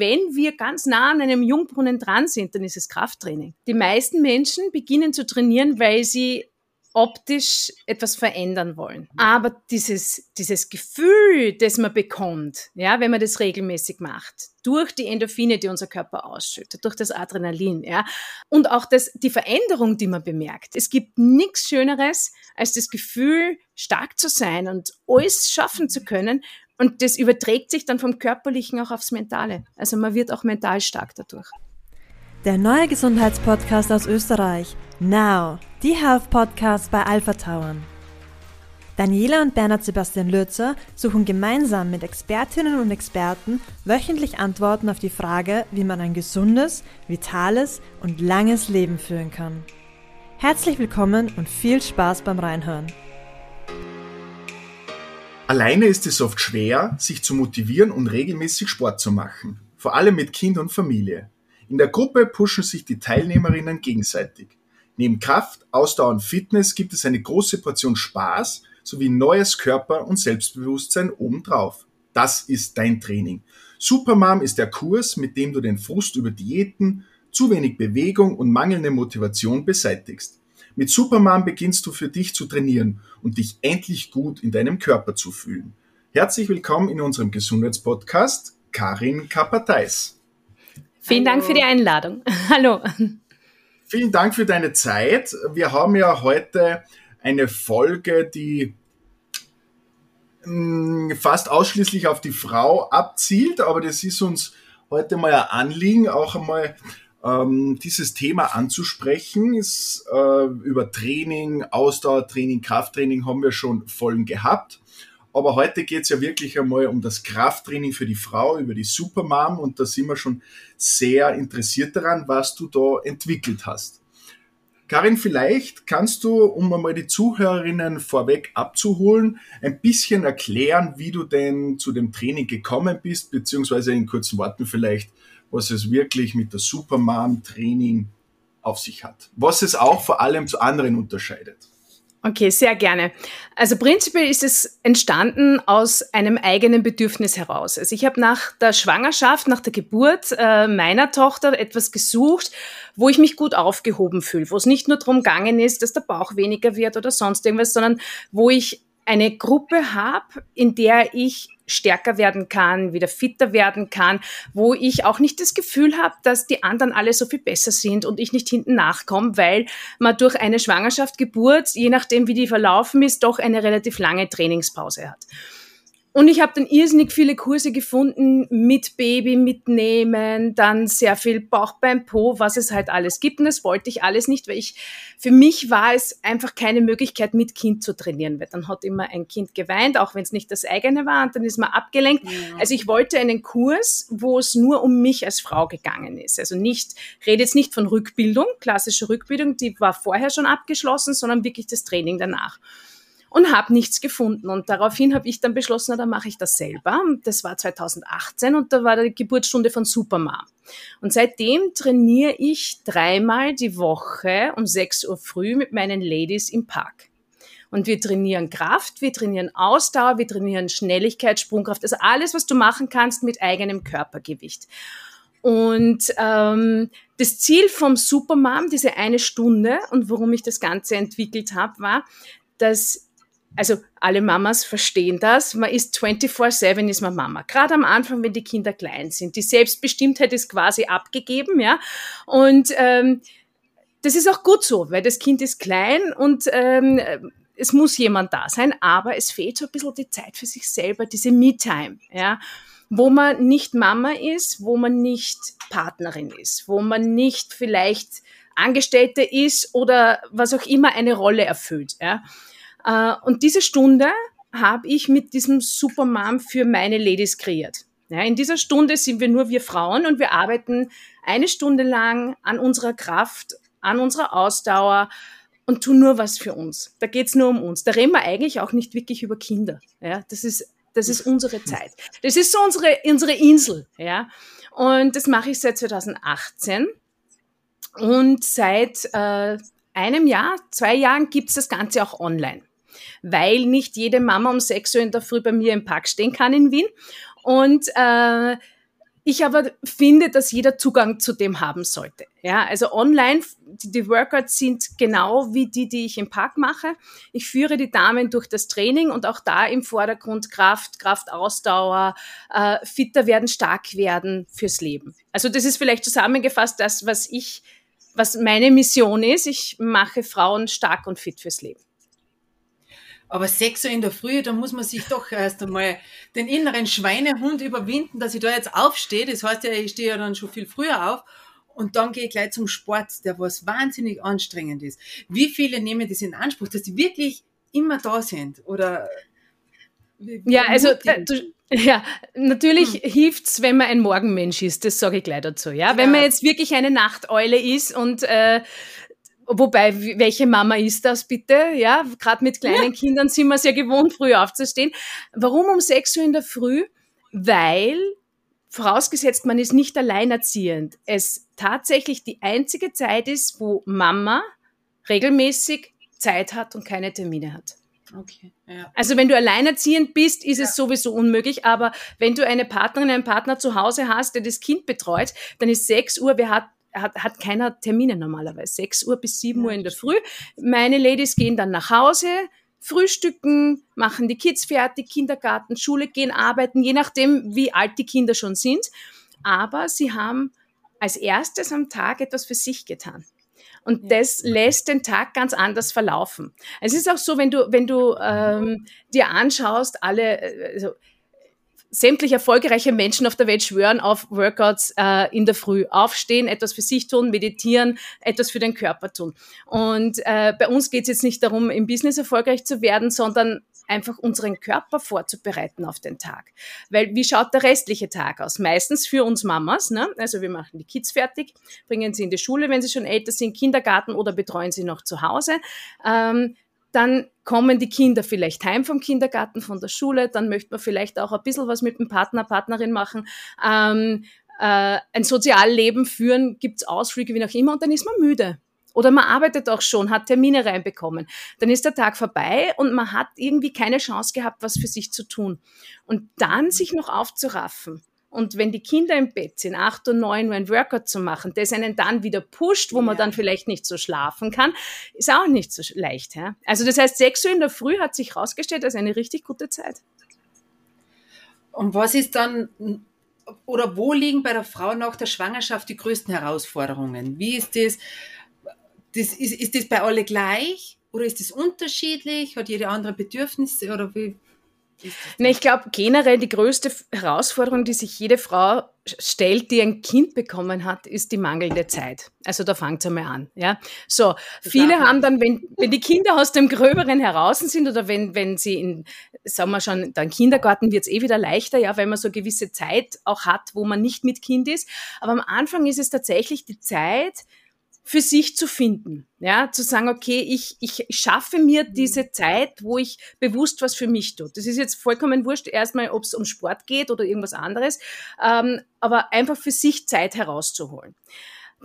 wenn wir ganz nah an einem Jungbrunnen dran sind, dann ist es Krafttraining. Die meisten Menschen beginnen zu trainieren, weil sie optisch etwas verändern wollen. Aber dieses, dieses Gefühl, das man bekommt, ja, wenn man das regelmäßig macht, durch die Endorphine, die unser Körper ausschüttet, durch das Adrenalin, ja, und auch das, die Veränderung, die man bemerkt. Es gibt nichts Schöneres, als das Gefühl, stark zu sein und alles schaffen zu können. Und das überträgt sich dann vom Körperlichen auch aufs Mentale. Also man wird auch mental stark dadurch. Der neue Gesundheitspodcast aus Österreich. Now, die Health Podcast bei Alpha Tauern. Daniela und Bernhard Sebastian Lürzer suchen gemeinsam mit Expertinnen und Experten wöchentlich Antworten auf die Frage, wie man ein gesundes, vitales und langes Leben führen kann. Herzlich willkommen und viel Spaß beim Reinhören. Alleine ist es oft schwer, sich zu motivieren und regelmäßig Sport zu machen, vor allem mit Kind und Familie. In der Gruppe pushen sich die Teilnehmerinnen gegenseitig. Neben Kraft, Ausdauer und Fitness gibt es eine große Portion Spaß sowie neues Körper- und Selbstbewusstsein obendrauf. Das ist dein Training. Supermom ist der Kurs, mit dem du den Frust über Diäten, zu wenig Bewegung und mangelnde Motivation beseitigst. Mit Supermom beginnst du für dich zu trainieren und dich endlich gut in deinem Körper zu fühlen. Herzlich willkommen in unserem Gesundheitspodcast, Karin Kapperteis. Vielen Hallo. Dank für die Einladung. Hallo. Vielen Dank für deine Zeit. Wir haben ja heute eine Folge, die mm, fast ausschließlich auf die Frau abzielt, aber das ist uns heute mal ein Anliegen, auch einmal ähm, dieses Thema anzusprechen. Ist, äh, über Training, Ausdauertraining, Krafttraining haben wir schon Folgen gehabt. Aber heute geht es ja wirklich einmal um das Krafttraining für die Frau, über die Supermom und da sind wir schon sehr interessiert daran, was du da entwickelt hast. Karin, vielleicht kannst du, um einmal die Zuhörerinnen vorweg abzuholen, ein bisschen erklären, wie du denn zu dem Training gekommen bist, beziehungsweise in kurzen Worten vielleicht, was es wirklich mit der Supermom-Training auf sich hat. Was es auch vor allem zu anderen unterscheidet. Okay, sehr gerne. Also prinzipiell ist es entstanden aus einem eigenen Bedürfnis heraus. Also ich habe nach der Schwangerschaft, nach der Geburt äh, meiner Tochter etwas gesucht, wo ich mich gut aufgehoben fühle, wo es nicht nur darum gegangen ist, dass der Bauch weniger wird oder sonst irgendwas, sondern wo ich eine Gruppe habe, in der ich stärker werden kann, wieder fitter werden kann, wo ich auch nicht das Gefühl habe, dass die anderen alle so viel besser sind und ich nicht hinten nachkomme, weil man durch eine Schwangerschaft, Geburt, je nachdem wie die verlaufen ist, doch eine relativ lange Trainingspause hat. Und ich habe dann irrsinnig viele Kurse gefunden mit Baby mitnehmen, dann sehr viel Bauch beim Po, was es halt alles gibt. Und das wollte ich alles nicht, weil ich, für mich war es einfach keine Möglichkeit, mit Kind zu trainieren, weil dann hat immer ein Kind geweint, auch wenn es nicht das eigene war, und dann ist man abgelenkt. Ja. Also ich wollte einen Kurs, wo es nur um mich als Frau gegangen ist. Also nicht, rede jetzt nicht von Rückbildung, klassische Rückbildung, die war vorher schon abgeschlossen, sondern wirklich das Training danach und habe nichts gefunden. Und daraufhin habe ich dann beschlossen, na, dann mache ich das selber. Das war 2018 und da war die Geburtsstunde von Supermar. Und seitdem trainiere ich dreimal die Woche um 6 Uhr früh mit meinen Ladies im Park. Und wir trainieren Kraft, wir trainieren Ausdauer, wir trainieren Schnelligkeit, Sprungkraft, also alles, was du machen kannst mit eigenem Körpergewicht. Und ähm, das Ziel vom Supermom, diese eine Stunde und warum ich das Ganze entwickelt habe, war, dass also alle Mamas verstehen das. Man ist 24-7 ist man Mama. Gerade am Anfang, wenn die Kinder klein sind. Die Selbstbestimmtheit ist quasi abgegeben, ja. Und ähm, das ist auch gut so, weil das Kind ist klein und ähm, es muss jemand da sein, aber es fehlt so ein bisschen die Zeit für sich selber, diese Me-Time, ja, wo man nicht Mama ist, wo man nicht Partnerin ist, wo man nicht vielleicht Angestellte ist oder was auch immer eine Rolle erfüllt, ja. Äh, und diese Stunde habe ich mit diesem Supermom für meine Ladies kreiert. In dieser Stunde sind wir nur wir Frauen und wir arbeiten eine Stunde lang an unserer Kraft, an unserer Ausdauer und tun nur was für uns. Da geht's nur um uns. Da reden wir eigentlich auch nicht wirklich über Kinder. Das ist, das ist unsere Zeit. Das ist so unsere, unsere Insel. Und das mache ich seit 2018. Und seit äh, einem Jahr, zwei Jahren gibt's das Ganze auch online weil nicht jede Mama um 6 Uhr in der Früh bei mir im Park stehen kann in Wien. Und äh, ich aber finde, dass jeder Zugang zu dem haben sollte. Ja, also online, die, Workouts sind genau wie die, die ich im Park mache. Ich führe die Damen durch das Training und auch da im Vordergrund Kraft, Kraftausdauer, äh, fitter werden, stark werden fürs Leben. Also das ist vielleicht zusammengefasst das, was ich, was meine Mission ist. Ich mache Frauen stark und fit fürs Leben. Aber 6 Uhr in der Früh, da muss man sich doch erst einmal den inneren Schweinehund überwinden, dass ich da jetzt aufstehe. Das heißt ja, ich stehe ja dann schon viel früher auf. Und dann gehe ich gleich zum Sport, der was wahnsinnig anstrengend ist. Wie viele nehmen das in Anspruch, dass die wirklich immer da sind? Oder ja, also äh, du, ja, natürlich hm. hilft's, wenn man ein Morgenmensch ist. Das sage ich gleich dazu. Ja, ja. wenn man jetzt wirklich eine Nachteule ist und äh, Wobei, welche Mama ist das bitte? Ja, gerade mit kleinen ja. Kindern sind wir es ja gewohnt, früh aufzustehen. Warum um 6 Uhr in der Früh? Weil, vorausgesetzt, man ist nicht alleinerziehend, es tatsächlich die einzige Zeit ist, wo Mama regelmäßig Zeit hat und keine Termine hat. Okay, ja. Also wenn du alleinerziehend bist, ist ja. es sowieso unmöglich, aber wenn du eine Partnerin, einen Partner zu Hause hast, der das Kind betreut, dann ist 6 Uhr, wer hat hat, hat keiner Termine normalerweise. 6 Uhr bis 7 Uhr in der Früh. Meine Ladies gehen dann nach Hause, frühstücken, machen die Kids fertig, Kindergarten, Schule, gehen arbeiten, je nachdem, wie alt die Kinder schon sind. Aber sie haben als erstes am Tag etwas für sich getan. Und ja. das lässt den Tag ganz anders verlaufen. Es ist auch so, wenn du, wenn du ähm, dir anschaust, alle, also sämtliche erfolgreiche Menschen auf der Welt schwören auf Workouts äh, in der Früh. Aufstehen, etwas für sich tun, meditieren, etwas für den Körper tun. Und äh, bei uns geht es jetzt nicht darum, im Business erfolgreich zu werden, sondern einfach unseren Körper vorzubereiten auf den Tag. Weil wie schaut der restliche Tag aus? Meistens für uns Mamas, ne? also wir machen die Kids fertig, bringen sie in die Schule, wenn sie schon älter sind, Kindergarten oder betreuen sie noch zu Hause. Ähm, dann kommen die Kinder vielleicht heim vom Kindergarten, von der Schule, dann möchte man vielleicht auch ein bisschen was mit dem Partner, Partnerin machen, ähm, äh, ein Sozialleben führen, gibt's Ausflüge, wie auch immer, und dann ist man müde. Oder man arbeitet auch schon, hat Termine reinbekommen. Dann ist der Tag vorbei und man hat irgendwie keine Chance gehabt, was für sich zu tun. Und dann sich noch aufzuraffen und wenn die Kinder im Bett sind, acht und neun Uhr ein Workout zu machen, das einen dann wieder pusht, wo man dann vielleicht nicht so schlafen kann, ist auch nicht so leicht. Ja? Also das heißt, sechs Uhr in der Früh hat sich herausgestellt als eine richtig gute Zeit. Und was ist dann, oder wo liegen bei der Frau nach der Schwangerschaft die größten Herausforderungen? Wie ist das? das ist, ist das bei alle gleich? Oder ist das unterschiedlich? Hat jede andere Bedürfnisse? Oder wie, Ne, ich glaube generell die größte Herausforderung, die sich jede Frau stellt, die ein Kind bekommen hat, ist die mangelnde Zeit. Also da fängt es einmal an. Ja? So, das viele haben dann, wenn, wenn die Kinder aus dem Gröberen heraus sind oder wenn, wenn sie in, sagen wir schon, dann Kindergarten wird es eh wieder leichter, ja, weil man so eine gewisse Zeit auch hat, wo man nicht mit Kind ist. Aber am Anfang ist es tatsächlich die Zeit, für sich zu finden. Ja, zu sagen, okay, ich, ich schaffe mir diese Zeit, wo ich bewusst was für mich tue. Das ist jetzt vollkommen wurscht, erstmal, ob es um Sport geht oder irgendwas anderes, ähm, aber einfach für sich Zeit herauszuholen.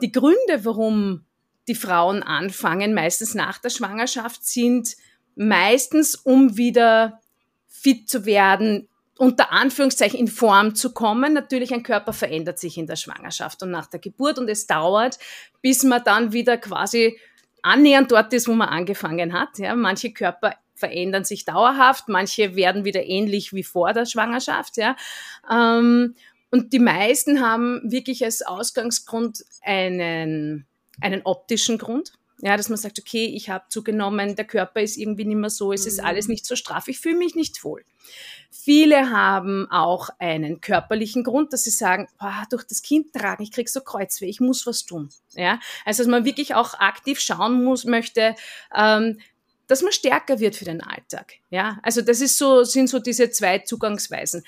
Die Gründe, warum die Frauen anfangen, meistens nach der Schwangerschaft, sind meistens, um wieder fit zu werden, unter Anführungszeichen in Form zu kommen. Natürlich, ein Körper verändert sich in der Schwangerschaft und nach der Geburt und es dauert, bis man dann wieder quasi annähernd dort ist, wo man angefangen hat. Ja, manche Körper verändern sich dauerhaft, manche werden wieder ähnlich wie vor der Schwangerschaft. Ja. Ähm, und die meisten haben wirklich als Ausgangsgrund einen, einen optischen Grund. Ja, dass man sagt, okay, ich habe zugenommen, der Körper ist irgendwie nicht mehr so, es ist mhm. alles nicht so straff, ich fühle mich nicht wohl. Viele haben auch einen körperlichen Grund, dass sie sagen, boah, durch das Kind tragen, ich krieg so Kreuzweh, ich muss was tun. Ja, also dass man wirklich auch aktiv schauen muss, möchte, ähm, dass man stärker wird für den Alltag. Ja, also das ist so, sind so diese zwei Zugangsweisen.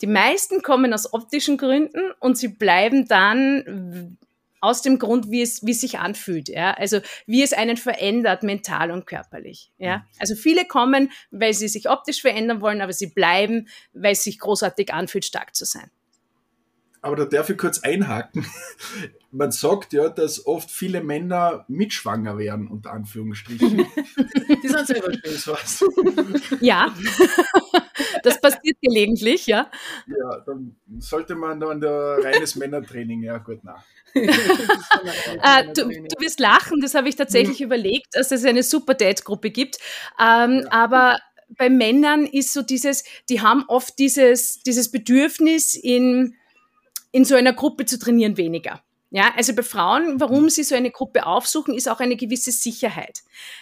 Die meisten kommen aus optischen Gründen und sie bleiben dann aus dem Grund, wie es, wie es sich anfühlt, ja. Also, wie es einen verändert, mental und körperlich, ja. Mhm. Also, viele kommen, weil sie sich optisch verändern wollen, aber sie bleiben, weil es sich großartig anfühlt, stark zu sein. Aber da darf ich kurz einhaken. Man sagt ja, dass oft viele Männer mitschwanger werden, unter Anführungsstrichen. Die sind selber Ja. Das passiert gelegentlich, ja. Ja, dann sollte man dann der reines Männertraining, ja gut, na. äh, du, du, wirst lachen, das habe ich tatsächlich mhm. überlegt, dass es eine Super Date-Gruppe gibt. Ähm, ja. Aber bei Männern ist so dieses, die haben oft dieses, dieses Bedürfnis, in, in so einer Gruppe zu trainieren, weniger. Ja, also bei Frauen, warum sie so eine Gruppe aufsuchen, ist auch eine gewisse Sicherheit.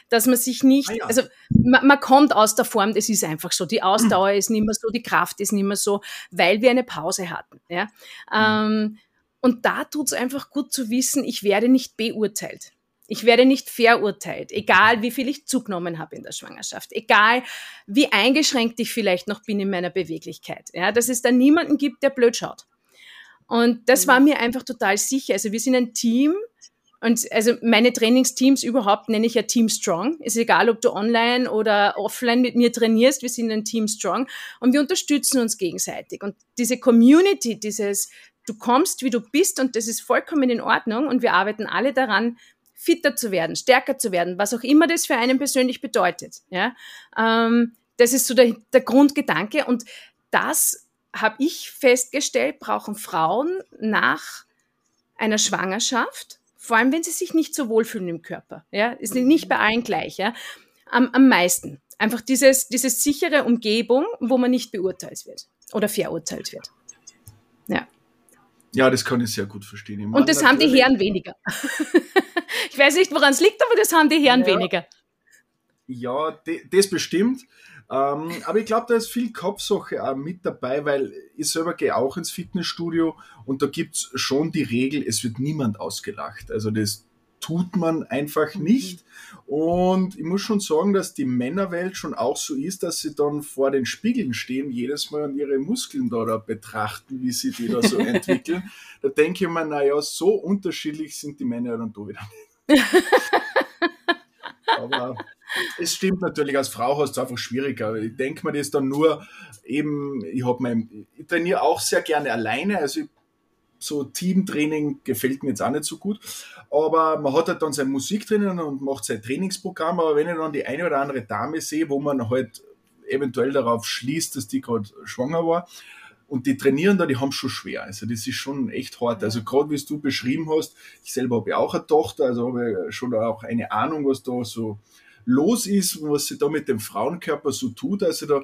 Dass man sich nicht, ah also man, man, kommt aus der Form, das ist einfach so. Die Ausdauer ist nicht mehr so, die Kraft ist nicht mehr so, weil wir eine Pause hatten. Ja? Ähm, und da tut es einfach gut zu wissen, ich werde nicht beurteilt. Ich werde nicht verurteilt, egal wie viel ich zugenommen habe in der Schwangerschaft, egal wie eingeschränkt ich vielleicht noch bin in meiner Beweglichkeit. Ja, dass es da niemanden gibt, der blöd schaut. Und das war mhm. mir einfach total sicher. Also wir sind ein Team und also meine Trainingsteams überhaupt nenne ich ja Team Strong. Ist egal, ob du online oder offline mit mir trainierst, wir sind ein Team Strong und wir unterstützen uns gegenseitig. Und diese Community, dieses du kommst, wie du bist und das ist vollkommen in Ordnung und wir arbeiten alle daran, fitter zu werden, stärker zu werden, was auch immer das für einen persönlich bedeutet. Ja? Ähm, das ist so der, der Grundgedanke und das habe ich festgestellt, brauchen Frauen nach einer Schwangerschaft, vor allem wenn sie sich nicht so wohlfühlen im Körper. Ja, ist nicht bei allen gleich. Ja, am, am meisten einfach dieses, diese sichere Umgebung, wo man nicht beurteilt wird oder verurteilt wird. Ja. Ja, das kann ich sehr gut verstehen. Und das haben die Herren weniger. ich weiß nicht, woran es liegt, aber das haben die Herren ja. weniger. Ja, das bestimmt. Ähm, aber ich glaube, da ist viel Kopfsache auch mit dabei, weil ich selber gehe auch ins Fitnessstudio und da gibt es schon die Regel, es wird niemand ausgelacht. Also das tut man einfach mhm. nicht. Und ich muss schon sagen, dass die Männerwelt schon auch so ist, dass sie dann vor den Spiegeln stehen, jedes Mal an ihre Muskeln da, da betrachten, wie sie die da so entwickeln. Da denke ich mir, naja, so unterschiedlich sind die Männer dann da wieder nicht. Aber es stimmt natürlich, als Frau hast du es einfach schwieriger. Ich denke mir das dann nur eben, ich habe mein, ich trainiere auch sehr gerne alleine, also so Teamtraining gefällt mir jetzt auch nicht so gut, aber man hat halt dann sein Musik drinnen und macht sein Trainingsprogramm, aber wenn ich dann die eine oder andere Dame sehe, wo man halt eventuell darauf schließt, dass die gerade schwanger war, und die trainieren da, die haben schon schwer. Also das ist schon echt hart. Also gerade wie du beschrieben hast, ich selber habe ja auch eine Tochter, also habe ich schon auch eine Ahnung, was da so los ist und was sie da mit dem Frauenkörper so tut. Also da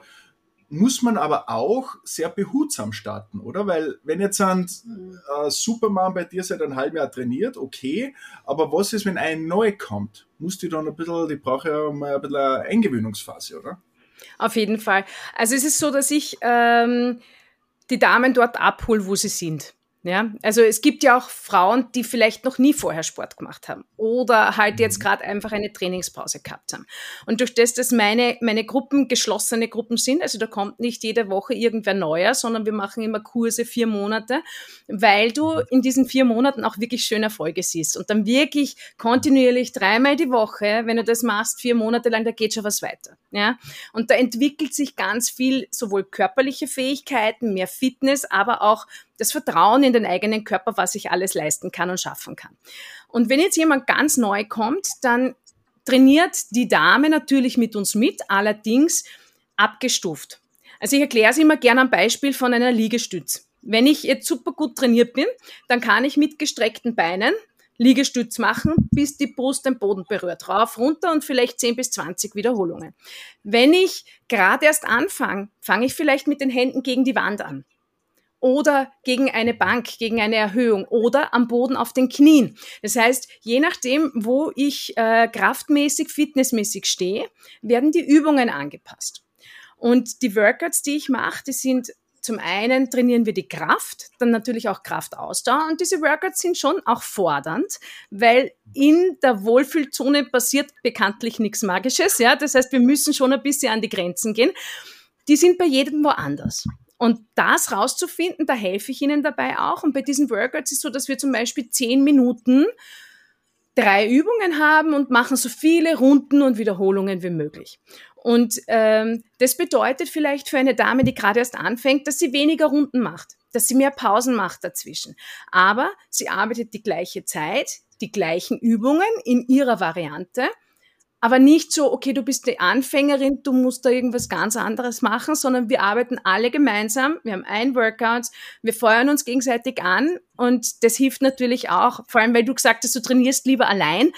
muss man aber auch sehr behutsam starten, oder? Weil wenn jetzt ein äh, Superman bei dir seit einem halben Jahr trainiert, okay, aber was ist, wenn ein neu kommt? Muss die dann ein bisschen, die braucht ja mal ein bisschen eine Eingewöhnungsphase, oder? Auf jeden Fall. Also es ist so, dass ich ähm, die Damen dort abhole, wo sie sind. Ja, also es gibt ja auch Frauen, die vielleicht noch nie vorher Sport gemacht haben oder halt jetzt mhm. gerade einfach eine Trainingspause gehabt haben. Und durch das, dass meine, meine Gruppen geschlossene Gruppen sind, also da kommt nicht jede Woche irgendwer neuer, sondern wir machen immer Kurse vier Monate, weil du in diesen vier Monaten auch wirklich schöne Erfolge siehst und dann wirklich kontinuierlich dreimal die Woche, wenn du das machst, vier Monate lang, da geht schon was weiter. Ja, und da entwickelt sich ganz viel, sowohl körperliche Fähigkeiten, mehr Fitness, aber auch das Vertrauen in den eigenen Körper, was ich alles leisten kann und schaffen kann. Und wenn jetzt jemand ganz neu kommt, dann trainiert die Dame natürlich mit uns mit, allerdings abgestuft. Also ich erkläre es immer gerne am Beispiel von einer Liegestütz. Wenn ich jetzt super gut trainiert bin, dann kann ich mit gestreckten Beinen Liegestütz machen, bis die Brust den Boden berührt. Rauf, runter und vielleicht 10 bis 20 Wiederholungen. Wenn ich gerade erst anfange, fange ich vielleicht mit den Händen gegen die Wand an oder gegen eine Bank, gegen eine Erhöhung oder am Boden auf den Knien. Das heißt, je nachdem, wo ich äh, kraftmäßig, fitnessmäßig stehe, werden die Übungen angepasst. Und die Workouts, die ich mache, die sind zum einen trainieren wir die Kraft, dann natürlich auch Kraftausdauer und diese Workouts sind schon auch fordernd, weil in der Wohlfühlzone passiert bekanntlich nichts Magisches, ja. Das heißt, wir müssen schon ein bisschen an die Grenzen gehen. Die sind bei jedem woanders. Und das rauszufinden, da helfe ich Ihnen dabei auch. Und bei diesen Workouts ist so, dass wir zum Beispiel zehn Minuten drei Übungen haben und machen so viele Runden und Wiederholungen wie möglich. Und ähm, das bedeutet vielleicht für eine Dame, die gerade erst anfängt, dass sie weniger Runden macht, dass sie mehr Pausen macht dazwischen. Aber sie arbeitet die gleiche Zeit, die gleichen Übungen in ihrer Variante aber nicht so, okay, du bist die Anfängerin, du musst da irgendwas ganz anderes machen, sondern wir arbeiten alle gemeinsam, wir haben ein Workout, wir feuern uns gegenseitig an. Und das hilft natürlich auch, vor allem weil du gesagt hast, du trainierst lieber allein.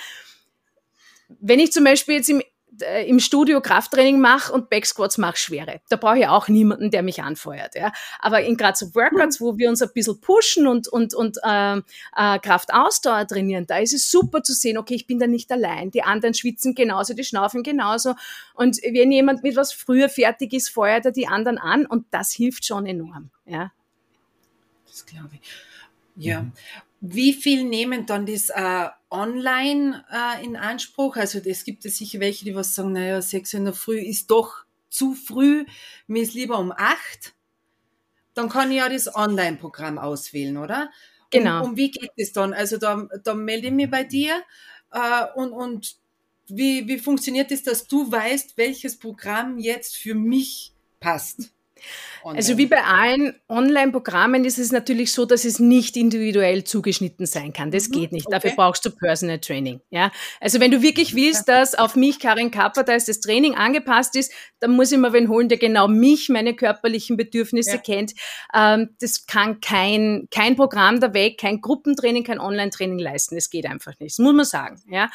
Wenn ich zum Beispiel jetzt im äh, im Studio Krafttraining mache und Backsquats mache schwere. Da brauche ich auch niemanden, der mich anfeuert. Ja. Aber in gerade so Workouts, wo wir uns ein bisschen pushen und, und, und äh, äh, Kraftausdauer trainieren, da ist es super zu sehen, okay, ich bin da nicht allein. Die anderen schwitzen genauso, die schnaufen genauso. Und wenn jemand mit was früher fertig ist, feuert er die anderen an und das hilft schon enorm. Ja. Das glaube ich. Ja. Wie viel nehmen dann das äh, online äh, in Anspruch? Also es gibt es sicher welche, die was sagen, naja, sechs in der Früh ist doch zu früh, mir ist lieber um acht. Dann kann ich ja das Online-Programm auswählen, oder? Genau. Und, und, wie geht es dann? Also da, da melde ich mich bei dir äh, und, und wie, wie funktioniert es, dass du weißt, welches Programm jetzt für mich passt? Online. Also wie bei allen Online-Programmen ist es natürlich so, dass es nicht individuell zugeschnitten sein kann. Das mhm, geht nicht. Okay. Dafür brauchst du Personal Training. Ja? Also wenn du wirklich willst, dass auf mich, Karin Kapper, da ist das Training angepasst ist, dann muss ich mir wen holen, der genau mich, meine körperlichen Bedürfnisse ja. kennt. Ähm, das kann kein, kein Programm der Weg, kein Gruppentraining, kein Online-Training leisten. Das geht einfach nicht. Das muss man sagen. Ja?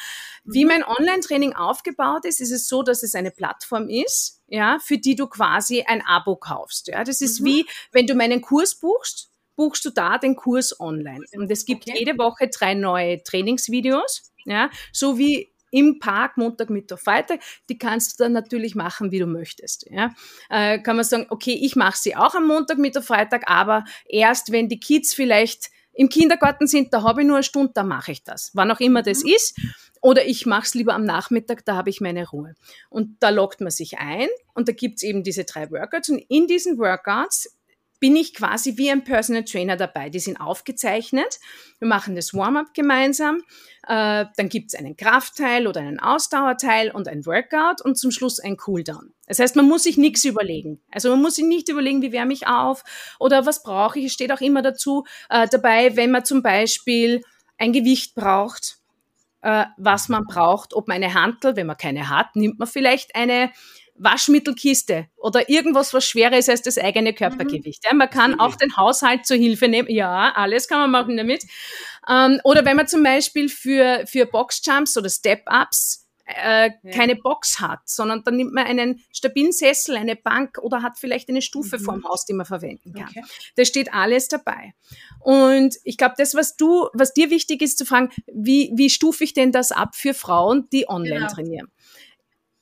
Wie mhm. mein Online-Training aufgebaut ist, ist es so, dass es eine Plattform ist, ja, für die du quasi ein Abo kaufst. Ja, das ist mhm. wie, wenn du meinen Kurs buchst, buchst du da den Kurs online. Und es gibt okay. jede Woche drei neue Trainingsvideos, ja, so wie im Park, Montag, Mittwoch, Freitag, die kannst du dann natürlich machen, wie du möchtest. Ja. Äh, kann man sagen, okay, ich mache sie auch am Montag, Mittwoch, Freitag, aber erst wenn die Kids vielleicht im Kindergarten sind, da habe ich nur eine Stunde, da mache ich das. Wann auch immer das mhm. ist. Oder ich mache es lieber am Nachmittag, da habe ich meine Ruhe. Und da lockt man sich ein und da gibt's eben diese drei Workouts. Und in diesen Workouts bin ich quasi wie ein Personal Trainer dabei. Die sind aufgezeichnet. Wir machen das Warm-up gemeinsam. Äh, dann gibt's einen Kraftteil oder einen Ausdauerteil und ein Workout und zum Schluss ein Cooldown. Das heißt, man muss sich nichts überlegen. Also man muss sich nicht überlegen, wie wärme ich auf oder was brauche ich. Es steht auch immer dazu äh, dabei, wenn man zum Beispiel ein Gewicht braucht äh, was man braucht, ob man eine Hantel, wenn man keine hat, nimmt man vielleicht eine Waschmittelkiste oder irgendwas, was schwerer ist als das eigene Körpergewicht. Ja, man kann auch den Haushalt zur Hilfe nehmen. Ja, alles kann man machen damit. Ähm, oder wenn man zum Beispiel für, für Boxjumps oder Step-Ups äh, ja. keine Box hat, sondern dann nimmt man einen stabilen Sessel, eine Bank oder hat vielleicht eine Stufe mhm. vorm Haus, die man verwenden kann. Okay. Da steht alles dabei. Und ich glaube, das, was du, was dir wichtig ist zu fragen, wie, wie stufe ich denn das ab für Frauen, die online genau. trainieren?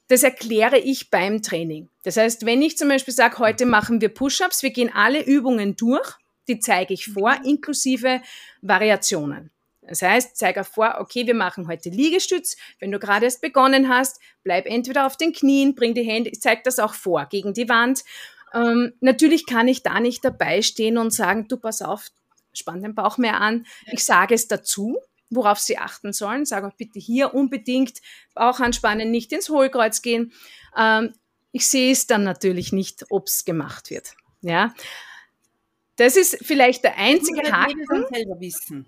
Das erkläre ich beim Training. Das heißt, wenn ich zum Beispiel sage, heute machen wir Push-ups, wir gehen alle Übungen durch, die zeige ich vor, mhm. inklusive Variationen. Das heißt, zeige vor, okay, wir machen heute Liegestütz. Wenn du gerade erst begonnen hast, bleib entweder auf den Knien, bring die Hände, ich zeige das auch vor, gegen die Wand. Ähm, natürlich kann ich da nicht dabei stehen und sagen, du pass auf, spann den Bauch mehr an. Ich sage es dazu, worauf sie achten sollen. Sage auch bitte hier unbedingt Bauch anspannen, nicht ins Hohlkreuz gehen. Ähm, ich sehe es dann natürlich nicht, ob es gemacht wird. Ja. Das ist vielleicht der einzige Haken. selber wissen.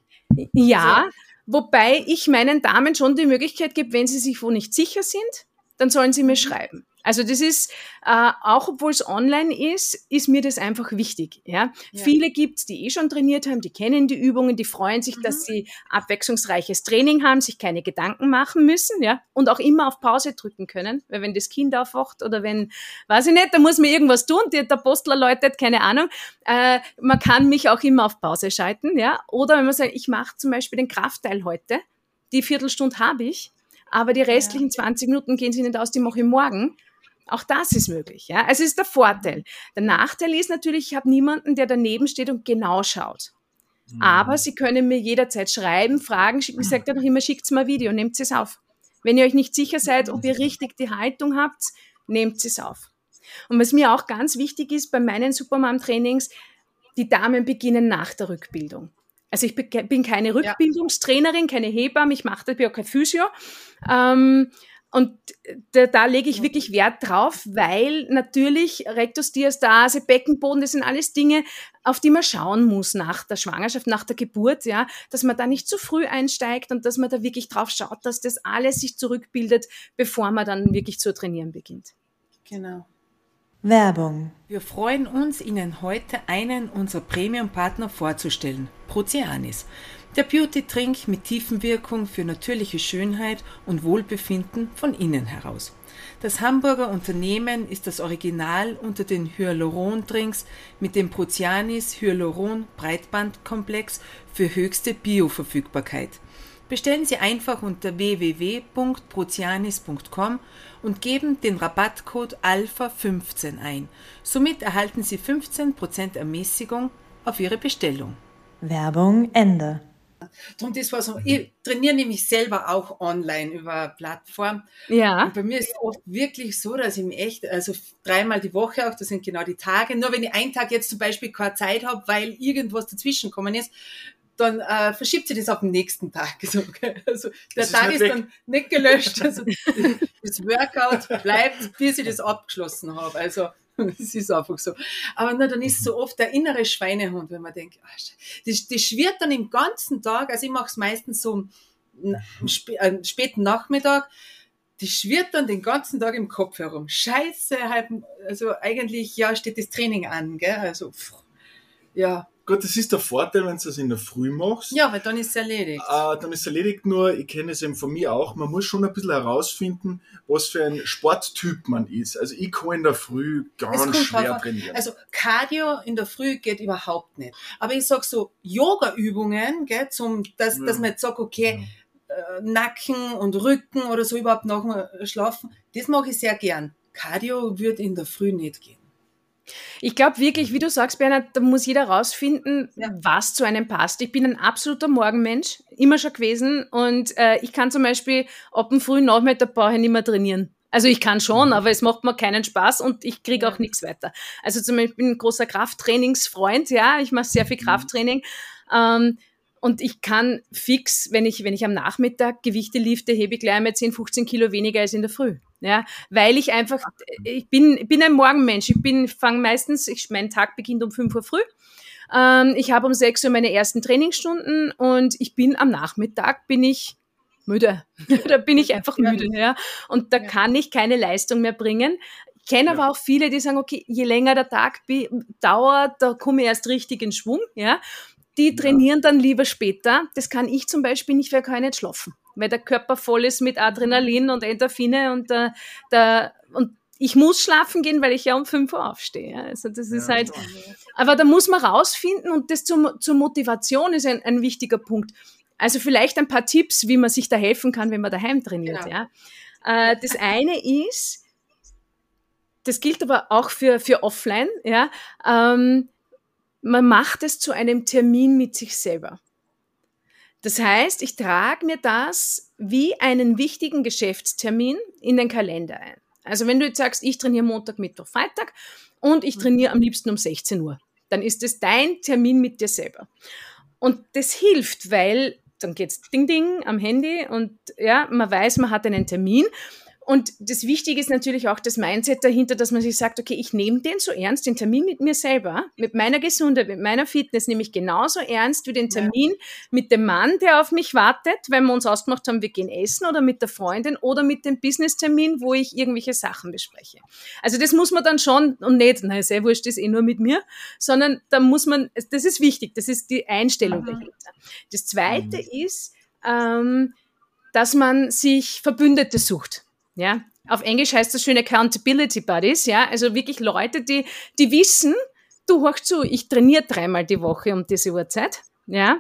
Ja, also, wobei ich meinen Damen schon die Möglichkeit gebe, wenn sie sich wo nicht sicher sind, dann sollen sie mir mhm. schreiben. Also das ist, äh, auch obwohl es online ist, ist mir das einfach wichtig. Ja? ja. Viele gibt's, die eh schon trainiert haben, die kennen die Übungen, die freuen sich, mhm. dass sie abwechslungsreiches Training haben, sich keine Gedanken machen müssen ja? und auch immer auf Pause drücken können. Weil wenn das Kind aufwacht oder wenn, weiß ich nicht, da muss man irgendwas tun, der, der Postler läutet, keine Ahnung. Äh, man kann mich auch immer auf Pause schalten. Ja? Oder wenn man sagt, ich mache zum Beispiel den Kraftteil heute, die Viertelstunde habe ich, aber die restlichen ja. 20 Minuten gehen sie nicht aus, die mache ich morgen auch das ist möglich. Ja? Also ist der Vorteil. Der Nachteil ist natürlich, ich habe niemanden, der daneben steht und genau schaut. Mhm. Aber Sie können mir jederzeit schreiben, fragen, schicken. Ich sage dann auch immer, schickt mir ein Video, nehmt es auf. Wenn ihr euch nicht sicher seid, ob ihr richtig die Haltung habt, nehmt es auf. Und was mir auch ganz wichtig ist bei meinen Supermom-Trainings, die Damen beginnen nach der Rückbildung. Also ich bin keine Rückbildungstrainerin, keine Hebamme, ich mache das, bin auch kein Physio. Ähm, und da, da lege ich wirklich Wert drauf, weil natürlich Rectus Diastase, Beckenboden, das sind alles Dinge, auf die man schauen muss nach der Schwangerschaft, nach der Geburt, ja, dass man da nicht zu früh einsteigt und dass man da wirklich drauf schaut, dass das alles sich zurückbildet, bevor man dann wirklich zu trainieren beginnt. Genau. Werbung. Wir freuen uns, Ihnen heute einen unserer Premium-Partner vorzustellen, Proceanis. Der Beauty-Trink mit Tiefenwirkung für natürliche Schönheit und Wohlbefinden von innen heraus. Das Hamburger Unternehmen ist das Original unter den Hyaluron-Drinks mit dem Prozianis Hyaluron Breitbandkomplex für höchste Bioverfügbarkeit. Bestellen Sie einfach unter www.prozianis.com und geben den Rabattcode ALPHA15 ein. Somit erhalten Sie 15% Ermäßigung auf Ihre Bestellung. Werbung Ende. Darum, das war so, ich trainiere nämlich selber auch online über Plattform. Ja. Und bei mir ist es oft wirklich so, dass ich mich echt, also dreimal die Woche auch, das sind genau die Tage, nur wenn ich einen Tag jetzt zum Beispiel keine Zeit habe, weil irgendwas dazwischen gekommen ist, dann äh, verschiebt sich das auf den nächsten Tag. So, okay? Also der Tag ist, ist dann nicht gelöscht. Also das Workout bleibt, bis ich das abgeschlossen habe. Also Das ist einfach so. Aber na, dann ist so oft der innere Schweinehund, wenn man denkt, ach, das, das schwirrt dann den ganzen Tag, also ich mache es meistens so am späten Nachmittag, das schwirrt dann den ganzen Tag im Kopf herum. Scheiße, also eigentlich, ja, steht das Training an, gell? Also, ja, Gut, das ist der Vorteil, wenn du es in der Früh machst. Ja, weil dann ist es erledigt. Äh, dann ist es erledigt, nur ich kenne es eben von mir auch, man muss schon ein bisschen herausfinden, was für ein Sporttyp man ist. Also ich kann in der Früh ganz schwer trainieren. Also Cardio in der Früh geht überhaupt nicht. Aber ich sag so, Yoga-Übungen, gell, zum, dass, ja. dass man jetzt sagt, okay, ja. äh, Nacken und Rücken oder so überhaupt noch mal schlafen, das mache ich sehr gern. Cardio wird in der Früh nicht gehen. Ich glaube wirklich, wie du sagst, Bernhard, da muss jeder rausfinden, ja. was zu einem passt. Ich bin ein absoluter Morgenmensch, immer schon gewesen. Und äh, ich kann zum Beispiel ab dem frühen Nachmittag brauche ich nicht mehr trainieren. Also ich kann schon, aber es macht mir keinen Spaß und ich kriege auch nichts weiter. Also zum Beispiel, ich bin ein großer Krafttrainingsfreund, ja, ich mache sehr viel mhm. Krafttraining. Ähm, und ich kann fix, wenn ich, wenn ich am Nachmittag Gewichte lifte, hebe ich gleich einmal 10, 15 Kilo weniger als in der Früh. Ja, weil ich einfach, ich bin, bin ein Morgenmensch. Ich bin, fange meistens, ich, mein Tag beginnt um 5 Uhr früh. Ähm, ich habe um 6 Uhr meine ersten Trainingsstunden und ich bin am Nachmittag, bin ich müde. da bin ich einfach müde, ja. Und da kann ich keine Leistung mehr bringen. Ich kenne ja. aber auch viele, die sagen, okay, je länger der Tag dauert, da komme ich erst richtig in Schwung, ja. Die trainieren dann lieber später. Das kann ich zum Beispiel nicht, weil kann ich nicht schlafen. Weil der Körper voll ist mit Adrenalin und Endorphine und der, der und ich muss schlafen gehen, weil ich ja um 5 Uhr aufstehe. Also das ist ja, halt, aber da muss man rausfinden und das zur, zur Motivation ist ein, ein wichtiger Punkt. Also vielleicht ein paar Tipps, wie man sich da helfen kann, wenn man daheim trainiert. Genau. Ja. Äh, das eine ist, das gilt aber auch für, für offline, ja, ähm, man macht es zu einem Termin mit sich selber. Das heißt, ich trage mir das wie einen wichtigen Geschäftstermin in den Kalender ein. Also wenn du jetzt sagst, ich trainiere Montag, Mittwoch, Freitag und ich trainiere am liebsten um 16 Uhr, dann ist es dein Termin mit dir selber. Und das hilft, weil dann geht's ding ding am Handy und ja, man weiß, man hat einen Termin und das Wichtige ist natürlich auch das Mindset dahinter, dass man sich sagt, okay, ich nehme den so ernst, den Termin mit mir selber, mit meiner Gesundheit, mit meiner Fitness, nehme ich genauso ernst wie den Termin ja. mit dem Mann, der auf mich wartet, wenn wir uns ausgemacht haben, wir gehen essen oder mit der Freundin oder mit dem Business-Termin, wo ich irgendwelche Sachen bespreche. Also das muss man dann schon und nicht, na, sehr wurscht, das eh nur mit mir, sondern da muss man, das ist wichtig, das ist die Einstellung mhm. dahinter. Das Zweite mhm. ist, ähm, dass man sich Verbündete sucht. Ja, auf Englisch heißt das schön Accountability Buddies, ja, also wirklich Leute, die, die wissen, du hoch zu, ich trainiere dreimal die Woche um diese Uhrzeit, ja,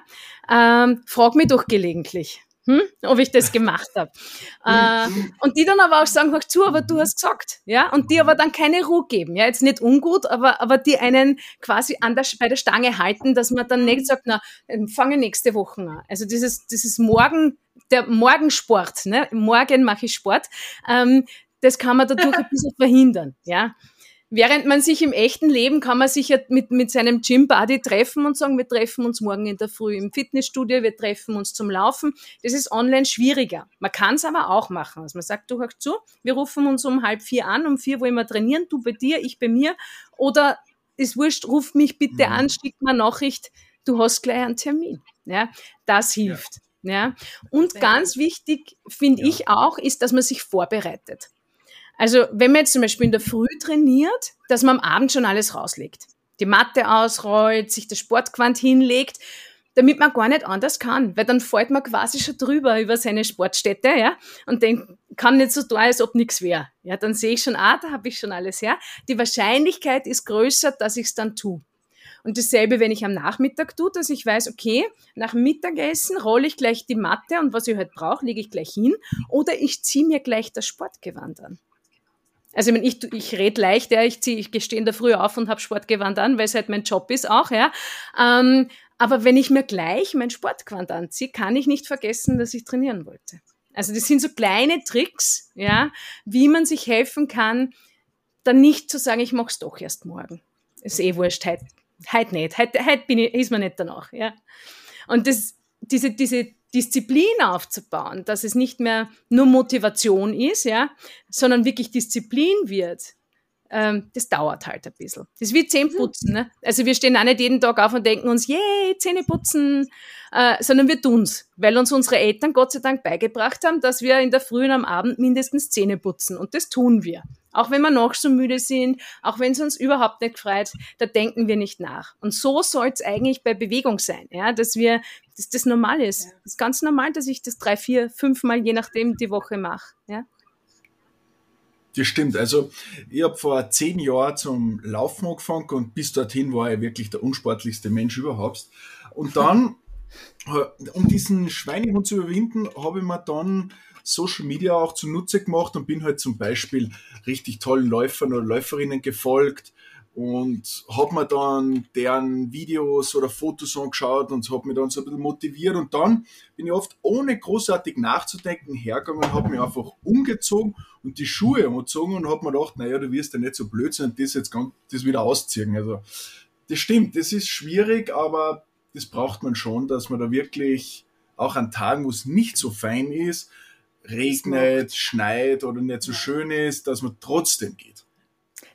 ähm, frag mich doch gelegentlich. Hm, ob ich das gemacht habe. äh, und die dann aber auch sagen, hoch zu, aber du hast gesagt, ja, und die aber dann keine Ruhe geben, ja, jetzt nicht ungut, aber, aber die einen quasi an der, bei der Stange halten, dass man dann nicht sagt, na, ähm, fange nächste Woche an. Also dieses, dieses Morgen der Morgensport, ne? morgen mache ich Sport, ähm, das kann man dadurch ein bisschen verhindern. Ja? Während man sich im echten Leben kann man sich ja mit, mit seinem Gym-Buddy treffen und sagen, wir treffen uns morgen in der Früh im Fitnessstudio, wir treffen uns zum Laufen. Das ist online schwieriger. Man kann es aber auch machen. Also man sagt, du hör zu, wir rufen uns um halb vier an, um vier wollen wir trainieren, du bei dir, ich bei mir. Oder ist wurscht, ruf mich bitte an, schick mir Nachricht, du hast gleich einen Termin. Ja, das hilft. Ja. ja. Und ganz wichtig, finde ja. ich auch, ist, dass man sich vorbereitet. Also wenn man jetzt zum Beispiel in der Früh trainiert, dass man am Abend schon alles rauslegt. Die Matte ausrollt, sich das Sportquant hinlegt, damit man gar nicht anders kann, weil dann fällt man quasi schon drüber über seine Sportstätte, ja, und dann kann nicht so tun, als ob nichts wäre. Ja, dann sehe ich schon, ah, da habe ich schon alles her. Die Wahrscheinlichkeit ist größer, dass ich es dann tue. Und dasselbe, wenn ich am Nachmittag tue, dass ich weiß, okay, nach Mittagessen rolle ich gleich die Matte und was ich halt brauche, lege ich gleich hin. Oder ich ziehe mir gleich das Sportgewand an. Also ich, meine, ich, ich rede leicht, ja, ich, zieh, ich stehe in der Früh auf und habe Sportgewand an, weil es halt mein Job ist auch, ja. Ähm, aber wenn ich mir gleich mein Sportgewand anziehe, kann ich nicht vergessen, dass ich trainieren wollte. Also das sind so kleine Tricks, ja, wie man sich helfen kann, dann nicht zu sagen, ich mache es doch erst morgen. Ist eh wurscht, heute, heute nicht, heute, heute bin ich, ist mir nicht danach, ja. Und das, diese, diese Disziplin aufzubauen, dass es nicht mehr nur Motivation ist, ja, sondern wirklich Disziplin wird, ähm, das dauert halt ein bisschen. Das ist wie Zähneputzen. Ne? Also wir stehen auch nicht jeden Tag auf und denken uns, yay, Zähne putzen, äh, sondern wir tun's, weil uns unsere Eltern Gott sei Dank beigebracht haben, dass wir in der Früh und am Abend mindestens Zähne putzen. Und das tun wir. Auch wenn wir noch so müde sind, auch wenn es uns überhaupt nicht freut, da denken wir nicht nach. Und so soll es eigentlich bei Bewegung sein, ja, dass wir, dass das normal ist. Ja. Das ist ganz normal, dass ich das drei, vier, fünf Mal je nachdem die Woche mache. Ja. Das stimmt. Also ich habe vor zehn Jahren zum Laufen angefangen und bis dorthin war ich wirklich der unsportlichste Mensch überhaupt. Und dann, äh, um diesen Schweinehund zu überwinden, habe ich mir dann Social Media auch zunutze gemacht und bin halt zum Beispiel richtig tollen Läufern oder Läuferinnen gefolgt und habe mir dann deren Videos oder Fotos angeschaut und habe mich dann so ein bisschen motiviert und dann bin ich oft ohne großartig nachzudenken hergegangen, habe mich einfach umgezogen und die Schuhe umgezogen und habe mir gedacht, naja, du wirst ja nicht so blöd sein, das jetzt ganz, das wieder ausziehen. Also das stimmt, das ist schwierig, aber das braucht man schon, dass man da wirklich auch an Tagen, wo es nicht so fein ist, regnet, schneit oder nicht so schön ist, dass man trotzdem geht.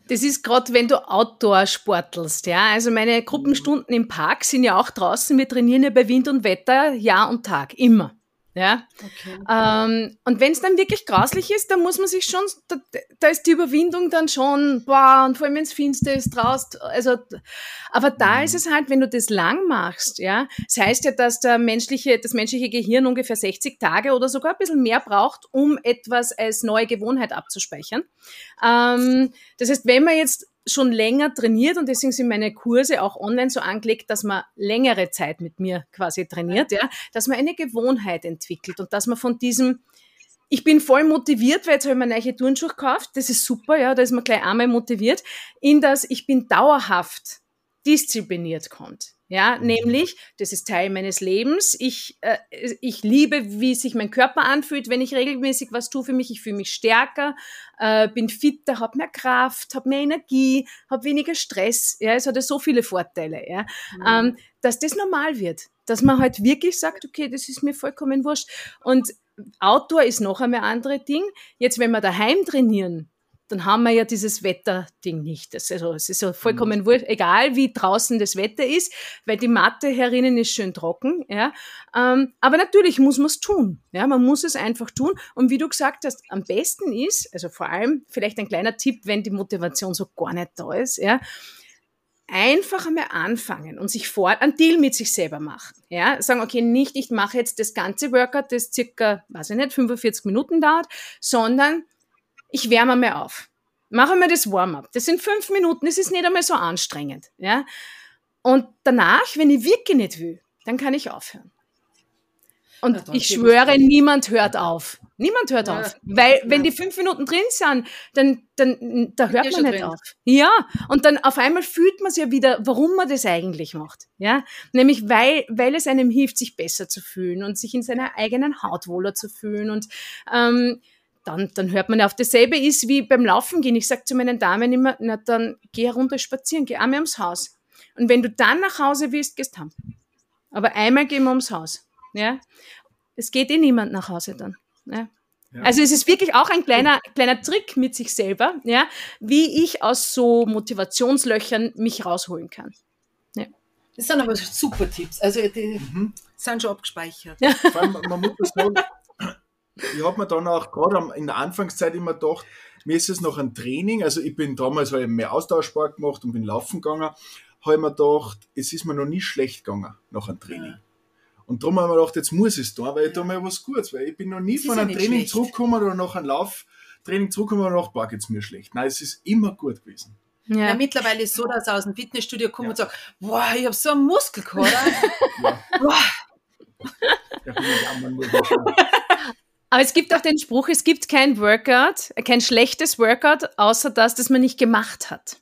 Das ist gerade, wenn du Outdoor sportelst, ja. Also meine Gruppenstunden im Park sind ja auch draußen. Wir trainieren ja bei Wind und Wetter Jahr und Tag, immer. Ja? Okay. Ähm, und wenn es dann wirklich grauslich ist, dann muss man sich schon, da, da, ist die Überwindung dann schon, boah, und vor allem wenn es finster ist, draußen, also, aber da mhm. ist es halt, wenn du das lang machst, ja, das heißt ja, dass der menschliche, das menschliche Gehirn ungefähr 60 Tage oder sogar ein bisschen mehr braucht, um etwas als neue Gewohnheit abzuspeichern. Ähm, das heißt, wenn man jetzt schon länger trainiert und deswegen sind meine Kurse auch online so angelegt, dass man längere Zeit mit mir quasi trainiert, ja, dass man eine Gewohnheit entwickelt und dass man von diesem ich bin voll motiviert, weil jetzt habe ich mir neue Turnschuhe gekauft. Das ist super, ja, da ist man gleich einmal motiviert. In das ich bin dauerhaft diszipliniert kommt. Ja, mhm. nämlich, das ist Teil meines Lebens. Ich, äh, ich liebe, wie sich mein Körper anfühlt, wenn ich regelmäßig was tue für mich. Ich fühle mich stärker, äh, bin fitter, habe mehr Kraft, habe mehr Energie, habe weniger Stress. Ja, es hat ja so viele Vorteile. Ja, mhm. ähm, dass das normal wird, dass man halt wirklich sagt, okay, das ist mir vollkommen wurscht. Und Outdoor ist noch einmal ein anderes Ding. Jetzt, wenn wir daheim trainieren, dann haben wir ja dieses Wetterding nicht. Das, also, es ist ja vollkommen wurscht, egal wie draußen das Wetter ist, weil die Matte herinnen ist schön trocken. Ja. Ähm, aber natürlich muss man es tun. Ja. Man muss es einfach tun. Und wie du gesagt hast, am besten ist, also vor allem vielleicht ein kleiner Tipp, wenn die Motivation so gar nicht da ist, ja, einfach einmal anfangen und sich vor einen Deal mit sich selber machen. Ja, sagen, okay, nicht, ich mache jetzt das ganze Workout, das circa, weiß ich nicht, 45 Minuten dauert, sondern ich wärme mir auf. Mache mir das Warm-up. Das sind fünf Minuten, das ist nicht einmal so anstrengend. Ja? Und danach, wenn ich wirklich nicht will, dann kann ich aufhören. Und ja, ich schwöre, niemand hört auf. Niemand hört ja, auf. Weil, ja. wenn die fünf Minuten drin sind, dann, dann, da hört man nicht drin. auf. Ja. Und dann auf einmal fühlt man sich ja wieder, warum man das eigentlich macht. Ja. Nämlich, weil, weil es einem hilft, sich besser zu fühlen und sich in seiner eigenen Haut wohler zu fühlen und, ähm, dann, dann hört man auf. Dasselbe ist wie beim Laufen gehen. Ich sage zu meinen Damen immer, na dann geh runter spazieren, geh einmal ums Haus. Und wenn du dann nach Hause willst, gehst heim. Aber einmal gehen wir ums Haus. Ja? Es geht eh niemand nach Hause dann. Ja? Ja. Also es ist wirklich auch ein kleiner, kleiner Trick mit sich selber, ja, wie ich aus so Motivationslöchern mich rausholen kann. Ja. Das sind aber super Tipps. Also die mhm. sind schon abgespeichert. Vor allem, man muss sagen, ich habe mir dann auch gerade in der Anfangszeit immer gedacht, mir ist es noch ein Training, also ich bin damals halt mehr Austauschsport gemacht und bin laufen gegangen, habe ich mir gedacht, es ist mir noch nie schlecht gegangen nach einem Training. Ja. Und darum habe ich mir gedacht, jetzt muss ich es tun, weil ich da mal was Gutes, weil ich bin noch nie das von einem Training schlecht. zurückgekommen oder nach einem Lauftraining zurückgekommen und gedacht, boah, geht's mir schlecht. Nein, es ist immer gut gewesen. Ja. ja mittlerweile ist es so, dass er aus dem Fitnessstudio kommt ja. und sagt, boah, ich habe so einen Muskelkater. ja. Aber es gibt auch den Spruch, es gibt kein Workout, kein schlechtes Workout, außer das, das man nicht gemacht hat.